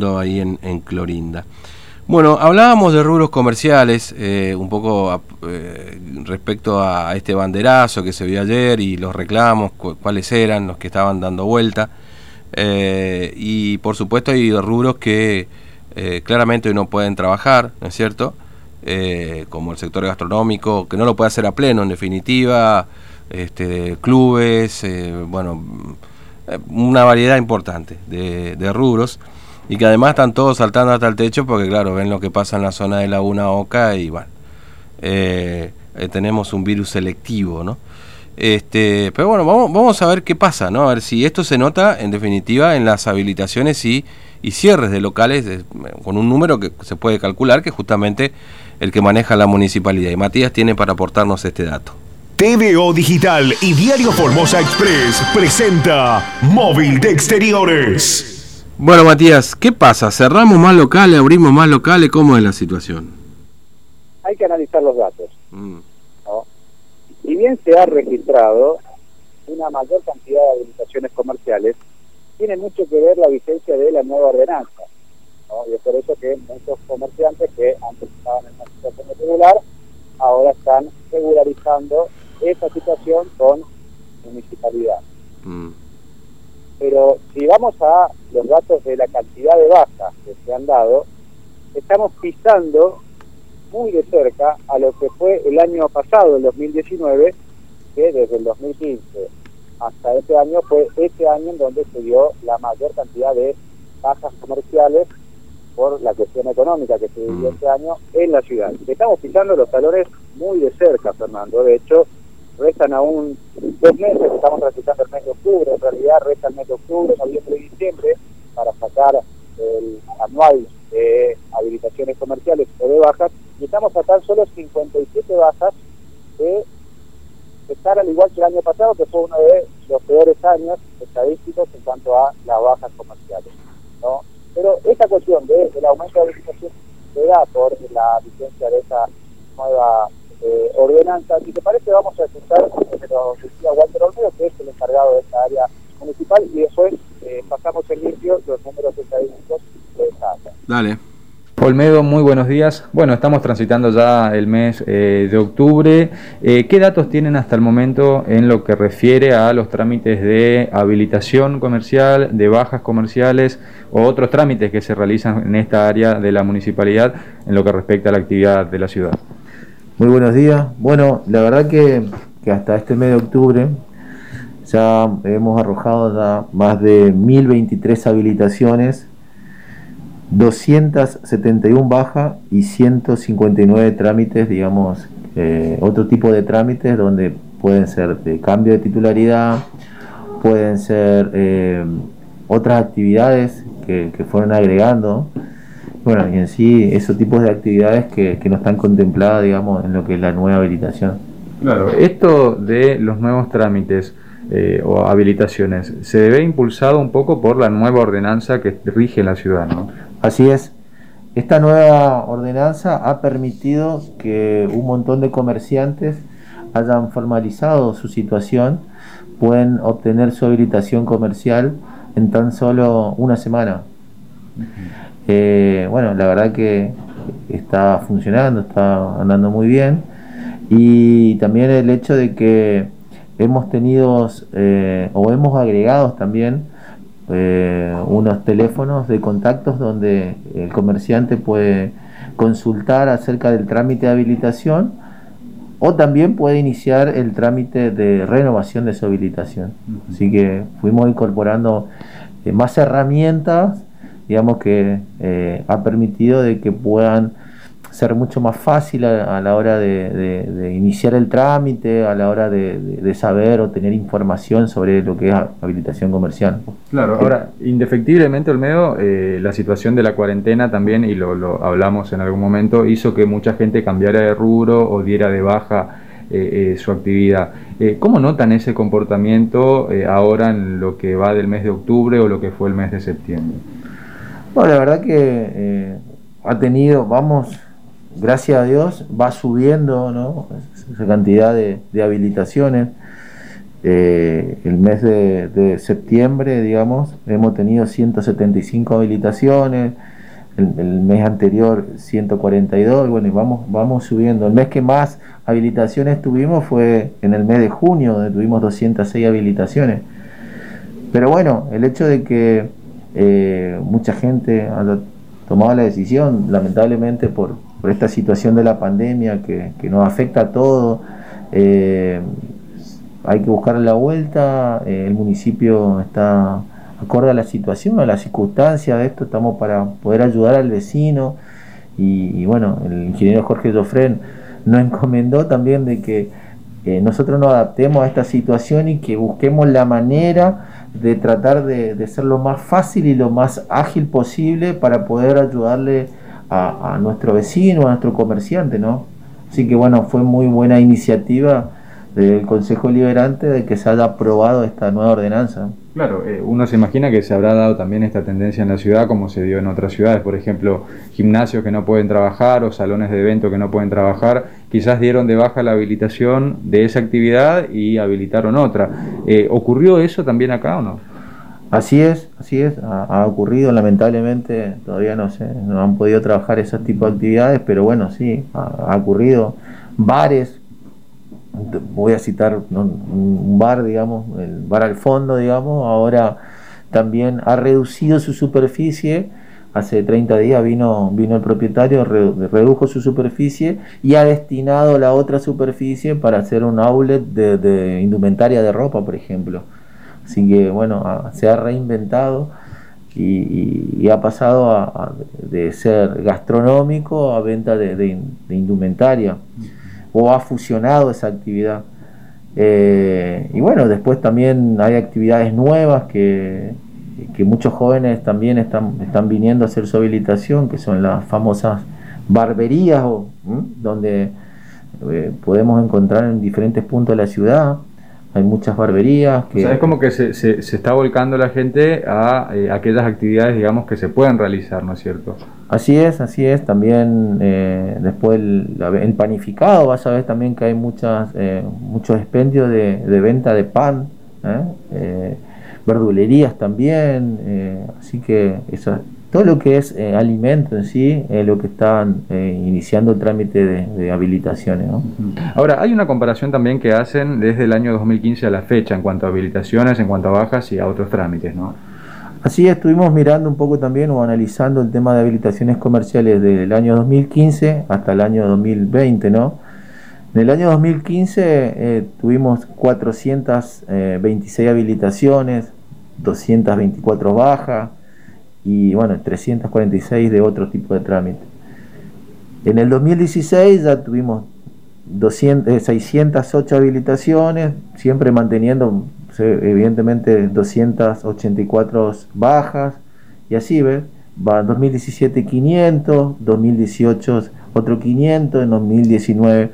ahí en, Clorinda. Bueno, hablábamos de rubros comerciales, eh, un poco eh, respecto a este banderazo que se vio ayer y los reclamos, cu cuáles eran los que estaban dando vuelta. Eh, y por supuesto hay rubros que claramente no pueden trabajar, ¿no es cierto? Como el sector gastronómico, que no lo puede hacer a pleno, en definitiva, este, clubes, bueno, una variedad importante de rubros y que además están todos saltando hasta el techo porque claro, ven lo que pasa en la zona de Laguna Oca y bueno, eh, eh, tenemos un virus selectivo, ¿no? Este, pero bueno, vamos, vamos a ver qué pasa, ¿no? A ver si esto se nota en definitiva en las habilitaciones y, y cierres de locales con un número que se puede calcular, que es justamente el que maneja la municipalidad. Y Matías tiene para aportarnos este dato. TVO Digital y Diario Formosa Express presenta Móvil de Exteriores. Bueno, Matías, ¿qué pasa? ¿Cerramos más locales, abrimos más locales? ¿Cómo es la situación? Hay que analizar los datos. Mm. ¿no? Si bien se ha registrado una mayor cantidad de habilitaciones comerciales, tiene mucho que ver la vigencia de la nueva ordenanza. ¿no? Y es por eso que muchos comerciantes que antes estaban en una situación irregular, ahora están regularizando esa situación con municipalidad. Mm pero si vamos a los datos de la cantidad de bajas que se han dado, estamos pisando muy de cerca a lo que fue el año pasado, el 2019, que desde el 2015 hasta este año fue ese año en donde se dio la mayor cantidad de bajas comerciales por la cuestión económica que se vivió este año en la ciudad. Estamos pisando los talones muy de cerca, Fernando. De hecho, restan aún dos meses, estamos transitando el mes de octubre, en realidad resta el mes de octubre, noviembre y diciembre para sacar el anual de habilitaciones comerciales o de bajas, y estamos a tan solo 57 bajas de estar al igual que el año pasado, que fue uno de los peores años estadísticos en cuanto a las bajas comerciales. ¿no? Pero esta cuestión del de, aumento de habilitación se da por la vigencia de esa nueva eh, ordenanza. Si te parece, vamos a escuchar lo que nos decía Walter Olmedo, que es el encargado de esta área municipal, y después eh, pasamos en limpio los números estadísticos de esta área. Dale. Olmedo, muy buenos días. Bueno, estamos transitando ya el mes eh, de octubre. Eh, ¿Qué datos tienen hasta el momento en lo que refiere a los trámites de habilitación comercial, de bajas comerciales o otros trámites que se realizan en esta área de la municipalidad en lo que respecta a la actividad de la ciudad? Muy buenos días. Bueno, la verdad que, que hasta este mes de octubre ya hemos arrojado ya más de 1023 habilitaciones, 271 bajas y 159 trámites, digamos, eh, otro tipo de trámites donde pueden ser de cambio de titularidad, pueden ser eh, otras actividades que, que fueron agregando bueno, y en sí esos tipos de actividades que, que no están contempladas, digamos, en lo que es la nueva habilitación. Claro, esto de los nuevos trámites eh, o habilitaciones se ve impulsado un poco por la nueva ordenanza que rige la ciudad, ¿no? Así es. Esta nueva ordenanza ha permitido que un montón de comerciantes hayan formalizado su situación, pueden obtener su habilitación comercial en tan solo una semana. Uh -huh. Eh, bueno, la verdad que está funcionando, está andando muy bien. Y también el hecho de que hemos tenido eh, o hemos agregado también eh, unos teléfonos de contactos donde el comerciante puede consultar acerca del trámite de habilitación o también puede iniciar el trámite de renovación de su habilitación. Así que fuimos incorporando más herramientas digamos que eh, ha permitido de que puedan ser mucho más fácil a, a la hora de, de, de, iniciar el trámite, a la hora de, de, saber o tener información sobre lo que es habilitación comercial. Claro, ahora, indefectiblemente, Olmedo, eh, la situación de la cuarentena también, y lo, lo, hablamos en algún momento, hizo que mucha gente cambiara de rubro o diera de baja eh, eh, su actividad. Eh, ¿Cómo notan ese comportamiento ahora en lo que va del mes de octubre o lo que fue el mes de septiembre? Bueno, la verdad que eh, ha tenido, vamos, gracias a Dios, va subiendo ¿no? esa cantidad de, habilitaciones. Eh, el mes de, septiembre, digamos, hemos tenido 175 habilitaciones, el, mes anterior 142, bueno, y vamos, vamos subiendo. El mes que más habilitaciones tuvimos fue en el mes de junio, donde tuvimos 206 habilitaciones. Pero bueno, el hecho de que eh, mucha gente ha tomado la decisión, lamentablemente por, esta situación de la pandemia que, nos afecta a todos, eh, hay que buscar la vuelta, eh, el municipio está acorde a la situación, a la circunstancia de esto, estamos para poder ayudar al vecino. Y, bueno, el ingeniero Jorge Jofren nos encomendó también de que nosotros nos adaptemos a esta situación y que busquemos la manera de tratar de, ser lo más fácil y lo más ágil posible para poder ayudarle a, a nuestro vecino, a nuestro comerciante, ¿no? Así que bueno, fue muy buena iniciativa del Consejo Liberante de que se haya aprobado esta nueva ordenanza. Claro, eh, uno se imagina que se habrá dado también esta tendencia en la ciudad como se dio en otras ciudades, por ejemplo, gimnasios que no pueden trabajar o salones de evento que no pueden trabajar, quizás dieron de baja la habilitación de esa actividad y habilitaron otra. Eh, ¿Ocurrió eso también acá o no? Así es, así es, ha, ocurrido, lamentablemente todavía no, se, no han podido trabajar ese tipo de actividades, pero bueno, sí, ha ocurrido. Bares voy a citar un bar, digamos, el bar al fondo, digamos, ahora también ha reducido su superficie. Hace 30 días vino, vino el propietario, redujo su superficie y ha destinado la otra superficie para hacer un outlet de, indumentaria de ropa, por ejemplo. Así que bueno, se ha reinventado y, ha pasado de ser gastronómico a venta de indumentaria o ha fusionado esa actividad. Eh, y bueno, después también hay actividades nuevas que, muchos jóvenes también están, están viniendo a hacer su habilitación, que son las famosas barberías, donde eh, podemos encontrar en diferentes puntos de la ciudad hay muchas barberías. Que... es como que se, se, está volcando la gente a eh, aquellas actividades, digamos, que se pueden realizar, ¿no es cierto? Así es, así es. También eh, después el, panificado, vas a ver también que hay muchas, eh, muchos expendios de, de, venta de pan, verdulerías también, así que eso todo lo que es eh, alimento en sí es lo que están eh, iniciando el trámite de, habilitaciones. Ahora, hay una comparación también que hacen desde el año 2015 a la fecha en cuanto a habilitaciones, en cuanto a bajas y a otros trámites, ¿no? Así estuvimos mirando un poco también o analizando el tema de habilitaciones comerciales desde el año 2015 hasta el año 2020, ¿no? En el año 2015 eh, tuvimos 426 habilitaciones, 224 bajas, y bueno, 346 de otro tipo de trámite. En el 2016 ya tuvimos 200, 608 eh, habilitaciones, siempre manteniendo evidentemente 284 bajas y así ves, va 2017 500, 2018 otro 500, en 2019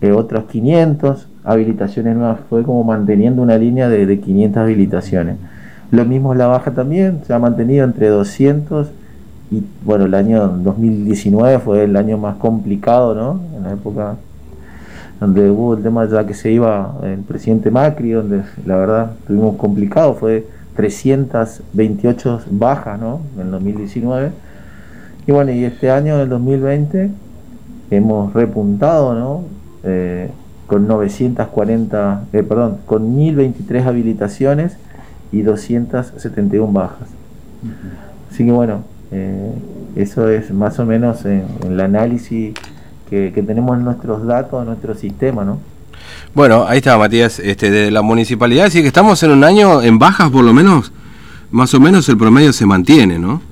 eh, otros 500 habilitaciones nuevas, fue como manteniendo una línea de, de 500 habilitaciones. Lo mismo la baja también, se ha mantenido entre 200 y bueno, el año 2019 fue el año más complicado, ¿no? En la época donde hubo el tema ya que se iba el presidente Macri, donde la verdad tuvimos complicado, fue 328 bajas, ¿no? En el 2019. Y bueno, y este año, en el 2020, hemos repuntado, ¿no? Eh, con 940, eh, perdón, con 1023 habilitaciones y 271 bajas. Así que bueno, eh, eso es más o menos en, el análisis que, tenemos en nuestros datos, en nuestro sistema, ¿no? Bueno, ahí está Matías, este, de la municipalidad, así que estamos en un año en bajas por lo menos, más o menos el promedio se mantiene, ¿no?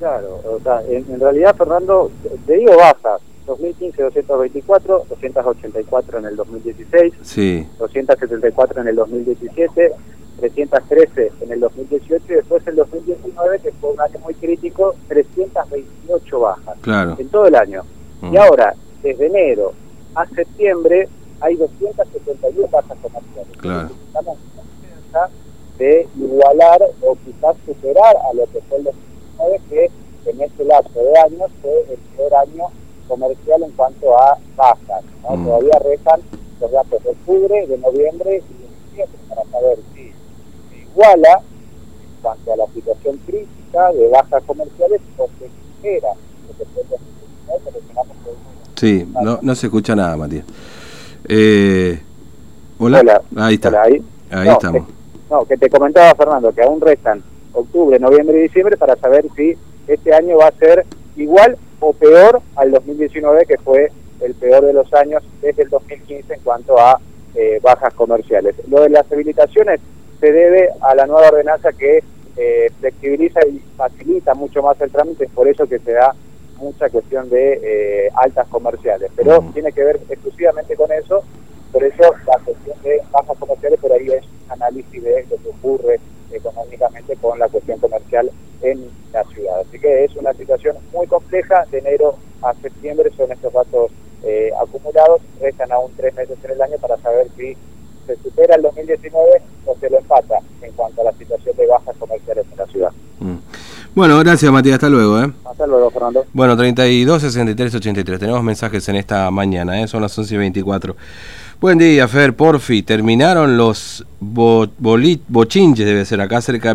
Claro, o sea, en, realidad Fernando, te digo bajas, 2015 224, 284 en el 2016, sí. 274 en el 2017, 313 en el 2018 y después el 2019, que fue un año muy crítico, 328 bajas claro. en todo el año. Mm. Y ahora, desde enero a septiembre, hay 271 bajas comerciales. Claro. Estamos en de igualar o quizás superar a lo que fue el 2019, que en este lapso de años fue el peor año comercial en cuanto a bajas. ¿no? Mm. Todavía restan los datos de octubre, de noviembre y de diciembre iguala en cuanto a la situación crítica de bajas comerciales o se espera Sí, no, no se escucha nada, Matías. Eh, hola. ahí está. ahí, estamos. no, que te comentaba Fernando que aún restan octubre, noviembre y diciembre para saber si este año va a ser igual o peor al 2019 que fue el peor de los años desde el 2015 en cuanto a eh, bajas comerciales. Lo de las habilitaciones se debe a la nueva ordenanza que eh, flexibiliza y facilita mucho más el trámite, es por eso que se da mucha cuestión de eh, altas comerciales, pero tiene que ver exclusivamente con eso, por eso la cuestión de bajas comerciales por ahí es análisis de lo que ocurre económicamente con la cuestión comercial en la ciudad. Así que es una situación muy compleja, de enero a septiembre son estos datos eh, acumulados, restan aún tres meses en el año para saber si se supera el 2019 o se lo empata en cuanto a la situación de bajas comerciales en la ciudad. Mm. Bueno, gracias Matías, hasta luego. ¿eh? Hasta luego, Fernando. Bueno, 32, 63, 83. Tenemos mensajes en esta mañana, ¿eh? son las 11 y 24. Buen día, Fer, porfi. Terminaron los bo bochinches, debe ser acá cerca.